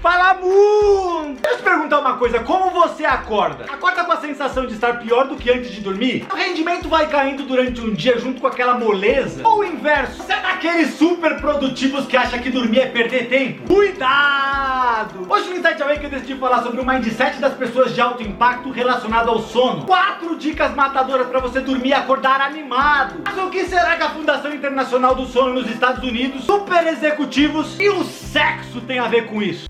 Fala mundo! Deixa eu te perguntar uma coisa, como você acorda? Acorda com a sensação de estar pior do que antes de dormir? O rendimento vai caindo durante um dia junto com aquela moleza? Ou o inverso? Você é daqueles super produtivos que acha que dormir é perder tempo? Cuidado! Hoje no Insight Away eu decidi falar sobre o mindset das pessoas de alto impacto relacionado ao sono. Quatro dicas matadoras para você dormir e acordar animado. Mas o que será que a Fundação Internacional do Sono nos Estados Unidos, super executivos e o sexo tem a ver com isso?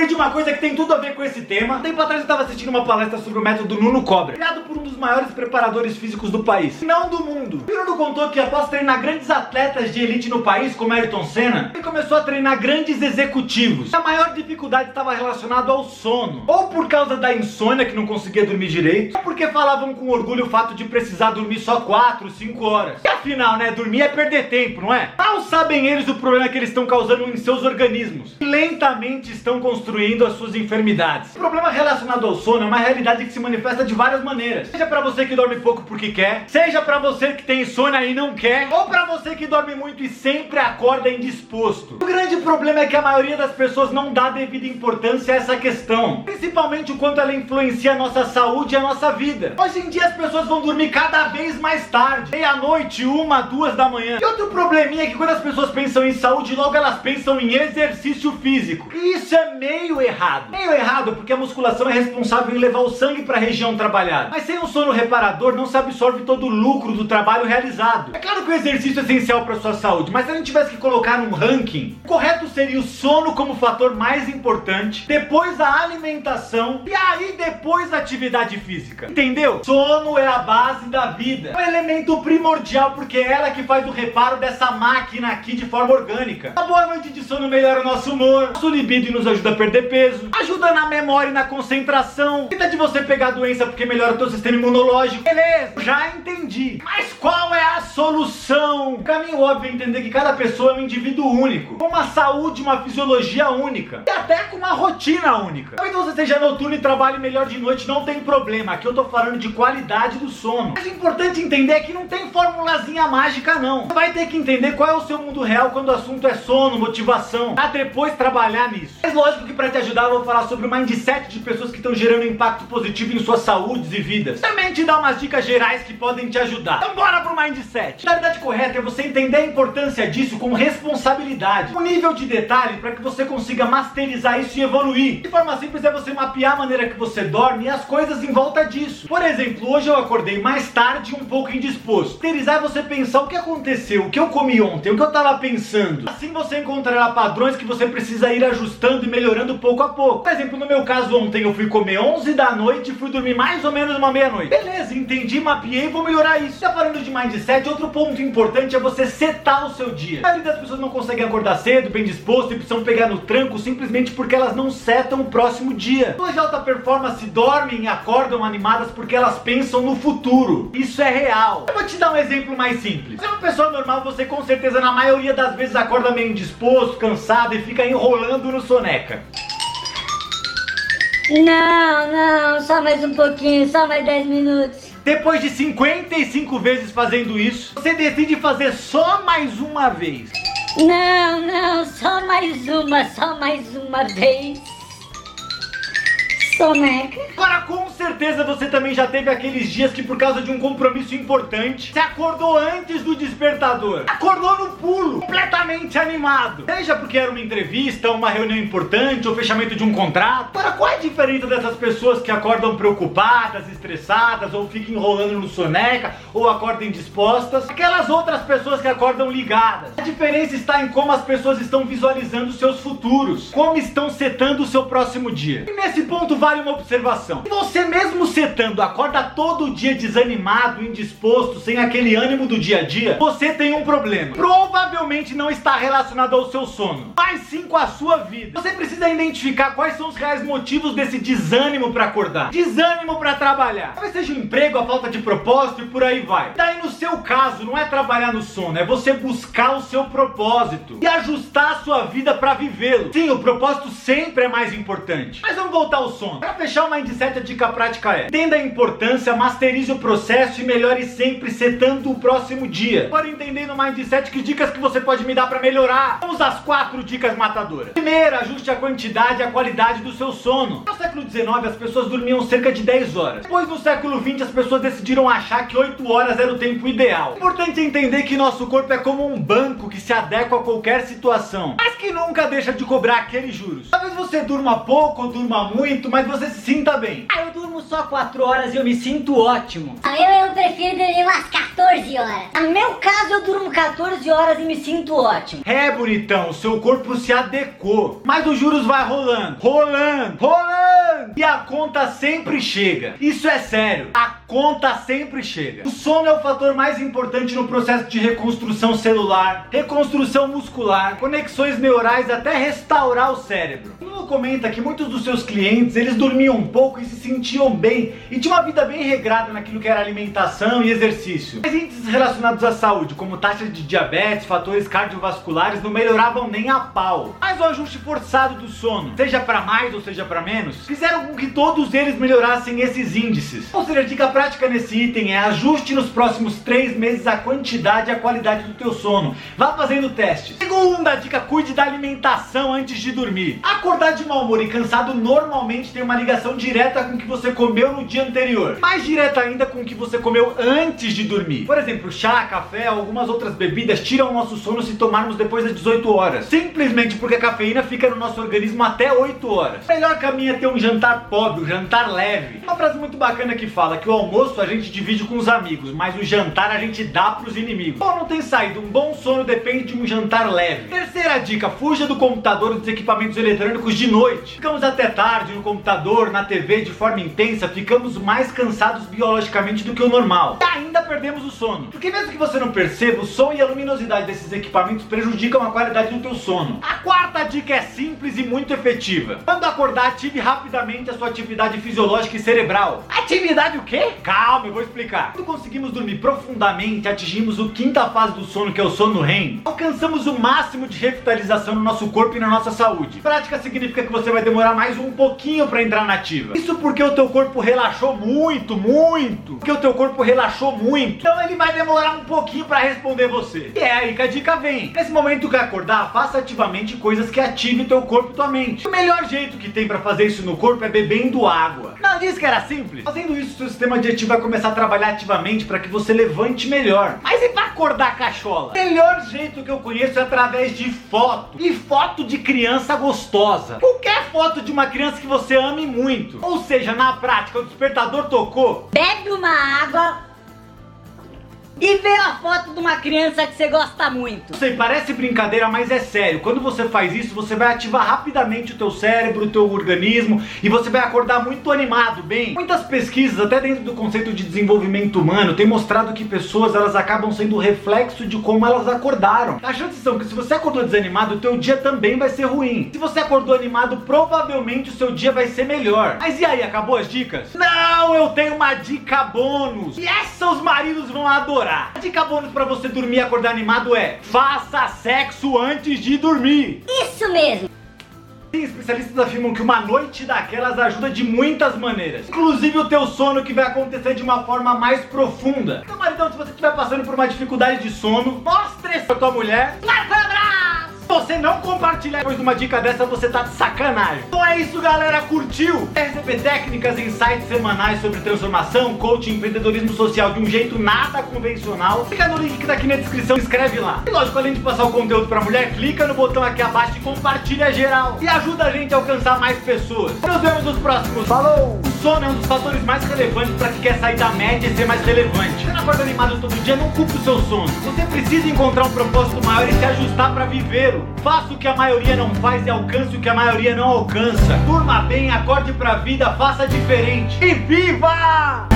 Lembrei de uma coisa que tem tudo a ver com esse tema. Um tempo atrás eu estava assistindo uma palestra sobre o método Nuno Cobra, criado por um dos maiores preparadores físicos do país, não do mundo. O Nuno contou que após treinar grandes atletas de elite no país, como Ayrton Senna, ele começou a treinar grandes executivos. A maior dificuldade estava relacionada ao sono, ou por causa da insônia que não conseguia dormir direito, ou porque falavam com orgulho o fato de precisar dormir só 4, 5 horas. E afinal, né, dormir é perder tempo, não é? Mal sabem eles o problema que eles estão causando em seus organismos. Lentamente estão construindo construindo as suas enfermidades. O problema relacionado ao sono é uma realidade que se manifesta de várias maneiras. Seja para você que dorme pouco porque quer, seja para você que tem insônia e não quer, ou para você que dorme muito e sempre acorda indisposto. O grande problema é que a maioria das pessoas não dá devida importância a essa questão, principalmente o quanto ela influencia a nossa saúde e a nossa vida. Hoje em dia as pessoas vão dormir cada vez mais tarde, meia-noite, uma, duas da manhã. E outro probleminha é que quando as pessoas pensam em saúde, logo elas pensam em exercício físico. E isso é meio meio errado. Meio errado porque a musculação é responsável em levar o sangue para a região trabalhada. Mas sem um sono reparador não se absorve todo o lucro do trabalho realizado. É claro que o exercício é essencial para sua saúde, mas se a gente tivesse que colocar num ranking, o correto seria o sono como fator mais importante, depois a alimentação e aí depois a atividade física. Entendeu? Sono é a base da vida. É um elemento primordial porque é ela que faz o reparo dessa máquina aqui de forma orgânica. A boa noite de sono melhora o nosso humor, nosso libido e nos ajuda a perder perder peso, ajuda na memória e na concentração, evita de você pegar doença porque melhora o teu sistema imunológico. Beleza, já entendi. Mas qual é a solução? O caminho óbvio é entender que cada pessoa é um indivíduo único, com uma saúde, uma fisiologia única e até com uma rotina única. Talvez você seja noturno e trabalhe melhor de noite, não tem problema. Aqui eu tô falando de qualidade do sono. Mas o importante entender é que não tem formulazinha mágica não. Você vai ter que entender qual é o seu mundo real quando o assunto é sono, motivação, pra depois trabalhar nisso. Mas lógico que para te ajudar, eu vou falar sobre o mindset de pessoas que estão gerando impacto positivo em suas saúdes e vidas. Também te dar umas dicas gerais que podem te ajudar. Então bora pro mindset. A verdade correta é você entender a importância disso com responsabilidade. Um nível de detalhe para que você consiga masterizar isso e evoluir. De forma simples é você mapear a maneira que você dorme e as coisas em volta disso. Por exemplo, hoje eu acordei mais tarde um pouco indisposto. Masterizar é você pensar o que aconteceu, o que eu comi ontem, o que eu tava pensando. Assim você encontrará padrões que você precisa ir ajustando e melhorando pouco a pouco. Por exemplo, no meu caso ontem eu fui comer 11 da noite e fui dormir mais ou menos uma meia-noite. Beleza, entendi, mapeei, vou melhorar isso. Tá falando de mindset, outro ponto importante é você setar o seu dia. A maioria das pessoas não conseguem acordar cedo, bem disposto e precisam pegar no tranco simplesmente porque elas não setam o próximo dia. Pessoas de alta performance dormem e acordam animadas porque elas pensam no futuro. Isso é real. Eu vou te dar um exemplo mais simples. Se é uma pessoa normal, você com certeza na maioria das vezes acorda meio indisposto, cansado e fica enrolando no soneca. Não, não, só mais um pouquinho, só mais 10 minutos. Depois de 55 vezes fazendo isso, você decide fazer só mais uma vez. Não, não, só mais uma, só mais uma vez. Soneca. Agora, com certeza você também já teve aqueles dias que, por causa de um compromisso importante, você acordou antes do despertador. Acordou no pulo, completamente animado. Seja porque era uma entrevista, uma reunião importante, ou fechamento de um contrato. Agora, qual é a diferença dessas pessoas que acordam preocupadas, estressadas, ou ficam enrolando no soneca, ou acordam indispostas? Aquelas outras pessoas que acordam ligadas. A diferença está em como as pessoas estão visualizando seus futuros, como estão setando o seu próximo dia. E nesse ponto, vai vale uma observação. Se você mesmo setando acorda todo dia desanimado, indisposto, sem aquele ânimo do dia a dia, você tem um problema. Provavelmente não está relacionado ao seu sono, mas sim com a sua vida. Você precisa identificar quais são os reais motivos desse desânimo para acordar, desânimo para trabalhar. Talvez seja o emprego, a falta de propósito e por aí vai. Daí no seu caso, não é trabalhar no sono, é você buscar o seu propósito e ajustar a sua vida para vivê-lo. Sim, o propósito sempre é mais importante. Mas vamos voltar ao sono. Para fechar o Mindset, a dica prática é: entenda a importância, masterize o processo e melhore sempre setando o próximo dia. Agora entendendo o Mindset, que dicas que você pode me dar para melhorar? Vamos às quatro dicas matadoras. Primeira, ajuste a quantidade e a qualidade do seu sono. No século XIX, as pessoas dormiam cerca de 10 horas. Depois, no século XX, as pessoas decidiram achar que 8 horas era o tempo ideal. Importante entender que nosso corpo é como um banco que se adequa a qualquer situação, mas que nunca deixa de cobrar aqueles juros. Talvez você durma pouco ou durma muito, mas você se sinta bem. Ah, eu durmo só 4 horas e eu me sinto ótimo. Ah, Eu, eu prefiro dormir umas 14 horas. No meu caso, eu durmo 14 horas e me sinto ótimo. É, bonitão, seu corpo se adequou. Mas os juros vai rolando, rolando, rolando. E a conta sempre chega. Isso é sério. A conta sempre chega. O sono é o fator mais importante no processo de reconstrução celular, reconstrução muscular, conexões neurais até restaurar o cérebro. Nuno comenta que muitos dos seus clientes, eles dormiam pouco e se sentiam bem e tinham uma vida bem regrada naquilo que era alimentação e exercício. Mas índices relacionados à saúde, como taxa de diabetes, fatores cardiovasculares, não melhoravam nem a pau. Mas o ajuste forçado do sono, seja para mais ou seja para menos, fizeram com que todos eles melhorassem esses índices. Ou seja, a dica prática nesse item é ajuste nos próximos três meses a quantidade e a qualidade do teu sono. Vá fazendo testes. Segunda dica, cuide da alimentação antes de dormir. Acordar de mau humor e cansado normalmente tem uma ligação direta com o que você comeu no dia anterior. Mais direta ainda com o que você comeu antes de dormir. Por exemplo, chá, café, algumas outras bebidas tiram o nosso sono se tomarmos depois das 18 horas. Simplesmente porque a cafeína fica no nosso organismo até 8 horas. O melhor caminho é ter um jantar pobre, um jantar leve. Uma frase muito bacana que fala que o almoço a gente divide com os amigos, mas o jantar a gente dá pros inimigos. Bom, não tem saída, um bom sono depende de um jantar leve. Terceira dica, fuja do computador e dos equipamentos eletrônicos de noite. Ficamos até tarde no computador, na TV de forma intensa, ficamos mais cansados biologicamente do que o normal. E ainda perdemos o sono. Porque mesmo que você não perceba, o som e a luminosidade desses equipamentos prejudicam a qualidade do teu sono. A quarta dica é simples e muito efetiva. Quando acordar, ative rapidamente a sua atividade fisiológica e cerebral. Atividade o quê? Calma, eu vou explicar. Quando conseguimos dormir profundamente, atingimos o quinta fase do sono, que é o sono REM, alcançamos o máximo de revitalização no nosso corpo e na nossa saúde. Prática significa que você vai demorar mais um pouquinho para entrar na ativa. Isso porque o teu corpo relaxou muito, muito. Porque o teu corpo relaxou muito. Então ele vai demorar um pouquinho para responder você. E é aí que a dica vem. Nesse momento que acordar, faça ativamente coisas que ativem teu corpo e tua mente. O melhor jeito que tem para fazer isso no corpo é bebendo água. Não disse que era simples? Fazendo isso, seu sistema digestivo vai começar a trabalhar ativamente para que você levante melhor. Mas e para acordar cachola? O melhor jeito que eu conheço é através de foto. E foto de criança gostosa. Qualquer foto de uma criança que você ame muito. Ou seja, na prática, o despertador tocou. Bebe uma água E vê a foto de uma criança que você gosta muito. Sei, parece brincadeira, mas é sério. Quando você faz isso, você vai ativar rapidamente o teu cérebro, o teu organismo e você vai acordar muito animado, bem. Muitas pesquisas, até dentro do conceito de desenvolvimento humano, têm mostrado que pessoas elas acabam sendo reflexo de como elas acordaram. As chances são que se você acordou desanimado, o teu dia também vai ser ruim. Se você acordou animado, provavelmente o seu dia vai ser melhor. Mas e aí, acabou as dicas? Não, eu tenho uma dica bônus. E essa os maridos vão adorar. A dica bônus pra você dormir e acordar animado é: faça sexo antes de dormir. Isso mesmo. Sim, especialistas afirmam que uma noite daquelas ajuda de muitas maneiras. Inclusive o teu sono que vai acontecer de uma forma mais profunda. Então, maridão, se você estiver passando por uma dificuldade de sono, mostre isso pra tua mulher. Você não compartilhar depois de uma dica dessa, você tá de sacanagem. Então é isso, galera. Curtiu? Quer receber técnicas e insights semanais sobre transformação, coaching, empreendedorismo social de um jeito nada convencional? Clica no link que tá aqui na descrição e escreve lá. E lógico, além de passar o conteúdo pra mulher, clica no botão aqui abaixo e compartilha geral. E ajuda a gente a alcançar mais pessoas. Nos vemos nos próximos. Falou! O sono é um dos fatores mais relevantes para quem quer sair da média e ser mais relevante. Você não acorda animado todo dia, não culpe o seu sono. Você precisa encontrar um propósito maior e se ajustar para vivê-lo. Faça o que a maioria não faz e alcance o que a maioria não alcança. Durma bem, acorde pra vida, faça diferente. E viva!